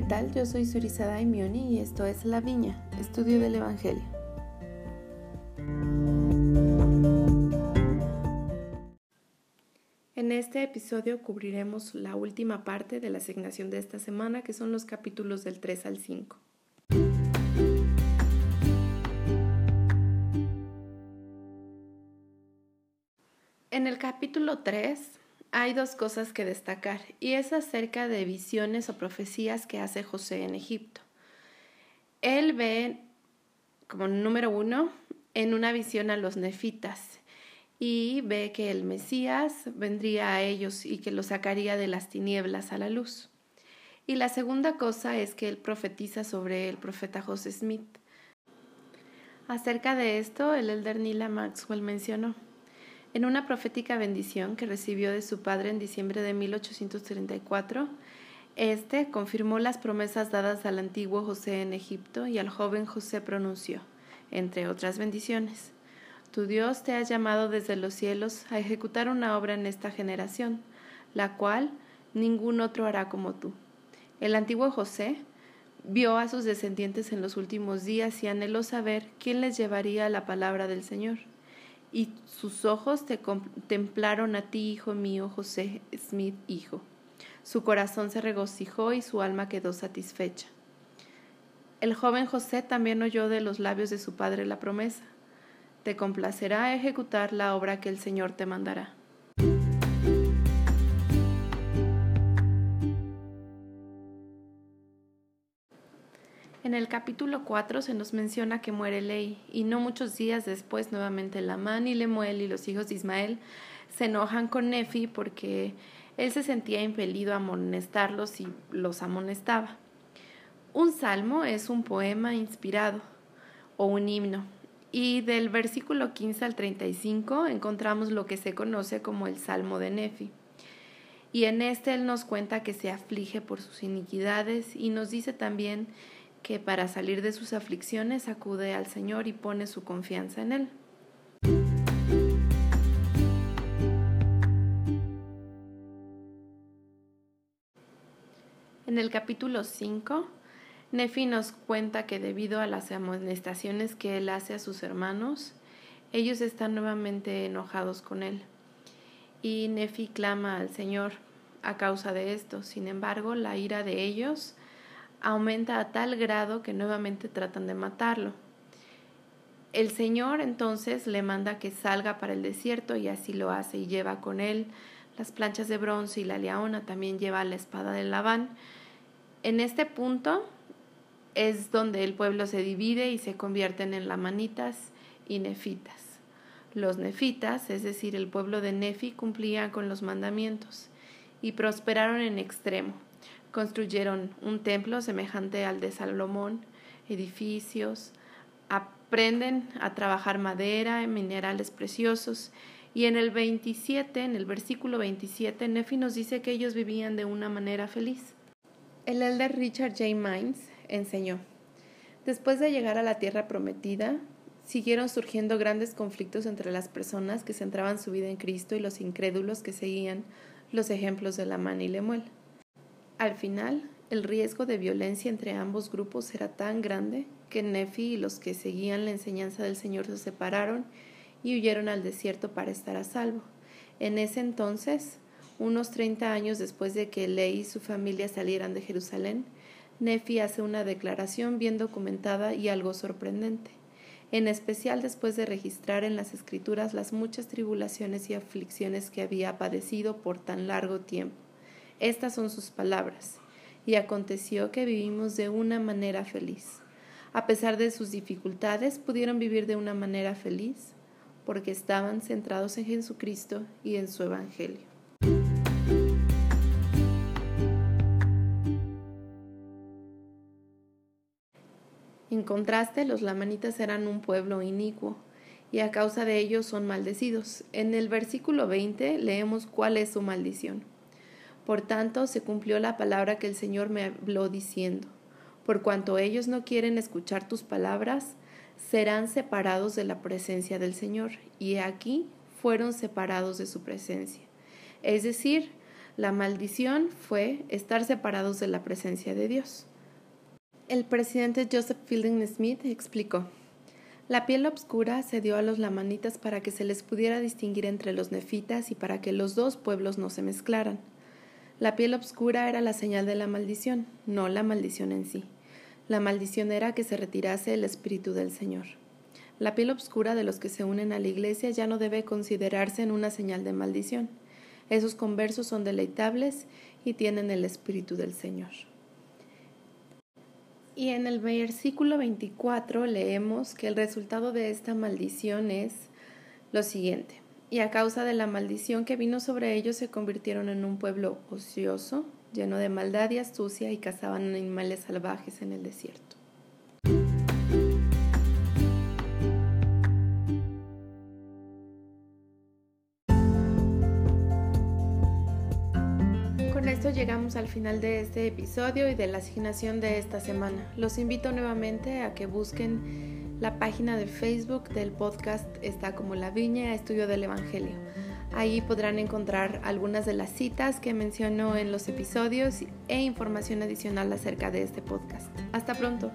¿qué tal? Yo soy Surizada Daimioni y esto es La Viña, estudio del Evangelio. En este episodio cubriremos la última parte de la asignación de esta semana, que son los capítulos del 3 al 5. En el capítulo 3 hay dos cosas que destacar y es acerca de visiones o profecías que hace José en Egipto. Él ve como número uno en una visión a los nefitas y ve que el Mesías vendría a ellos y que los sacaría de las tinieblas a la luz. Y la segunda cosa es que él profetiza sobre el profeta José Smith. Acerca de esto, el elder Nila Maxwell mencionó. En una profética bendición que recibió de su padre en diciembre de 1834, este confirmó las promesas dadas al antiguo José en Egipto y al joven José pronunció, entre otras bendiciones. Tu Dios te ha llamado desde los cielos a ejecutar una obra en esta generación, la cual ningún otro hará como tú. El antiguo José vio a sus descendientes en los últimos días y anheló saber quién les llevaría la palabra del Señor y sus ojos te contemplaron a ti, hijo mío, José Smith, hijo. Su corazón se regocijó y su alma quedó satisfecha. El joven José también oyó de los labios de su padre la promesa. Te complacerá ejecutar la obra que el Señor te mandará. En el capítulo 4 se nos menciona que muere Ley y no muchos días después nuevamente Lamán y Lemuel y los hijos de Ismael se enojan con Nefi porque él se sentía impelido a amonestarlos y los amonestaba. Un salmo es un poema inspirado o un himno y del versículo 15 al 35 encontramos lo que se conoce como el Salmo de Nefi. Y en este él nos cuenta que se aflige por sus iniquidades y nos dice también que para salir de sus aflicciones acude al Señor y pone su confianza en Él. En el capítulo 5, Nefi nos cuenta que debido a las amonestaciones que él hace a sus hermanos, ellos están nuevamente enojados con él. Y Nefi clama al Señor a causa de esto. Sin embargo, la ira de ellos aumenta a tal grado que nuevamente tratan de matarlo. El Señor entonces le manda que salga para el desierto y así lo hace y lleva con él las planchas de bronce y la leona, también lleva la espada de Labán. En este punto es donde el pueblo se divide y se convierten en lamanitas y nefitas. Los nefitas, es decir, el pueblo de Nefi, cumplían con los mandamientos y prosperaron en extremo Construyeron un templo semejante al de Salomón, edificios, aprenden a trabajar madera, minerales preciosos. Y en el 27, en el versículo 27, Nefi nos dice que ellos vivían de una manera feliz. El elder Richard J. Mines enseñó, después de llegar a la tierra prometida, siguieron surgiendo grandes conflictos entre las personas que centraban su vida en Cristo y los incrédulos que seguían los ejemplos de Lamán y Lemuel. Al final, el riesgo de violencia entre ambos grupos era tan grande que Nefi y los que seguían la enseñanza del Señor se separaron y huyeron al desierto para estar a salvo. En ese entonces, unos 30 años después de que Ley y su familia salieran de Jerusalén, Nefi hace una declaración bien documentada y algo sorprendente, en especial después de registrar en las escrituras las muchas tribulaciones y aflicciones que había padecido por tan largo tiempo. Estas son sus palabras. Y aconteció que vivimos de una manera feliz. A pesar de sus dificultades, pudieron vivir de una manera feliz porque estaban centrados en Jesucristo y en su Evangelio. En contraste, los lamanitas eran un pueblo inicuo y a causa de ello son maldecidos. En el versículo 20 leemos cuál es su maldición. Por tanto, se cumplió la palabra que el Señor me habló diciendo, por cuanto ellos no quieren escuchar tus palabras, serán separados de la presencia del Señor, y aquí fueron separados de su presencia. Es decir, la maldición fue estar separados de la presencia de Dios. el presidente Joseph Fielding Smith explicó, la piel oscura se dio a los lamanitas para que se les pudiera distinguir entre los nefitas y para que los dos pueblos no se mezclaran. La piel oscura era la señal de la maldición, no la maldición en sí. La maldición era que se retirase el espíritu del Señor. La piel oscura de los que se unen a la iglesia ya no debe considerarse en una señal de maldición. Esos conversos son deleitables y tienen el espíritu del Señor. Y en el versículo 24 leemos que el resultado de esta maldición es lo siguiente. Y a causa de la maldición que vino sobre ellos se convirtieron en un pueblo ocioso, lleno de maldad y astucia y cazaban animales salvajes en el desierto. esto llegamos al final de este episodio y de la asignación de esta semana. Los invito nuevamente a que busquen la página de Facebook del podcast, está como La Viña Estudio del Evangelio. Ahí podrán encontrar algunas de las citas que menciono en los episodios e información adicional acerca de este podcast. Hasta pronto.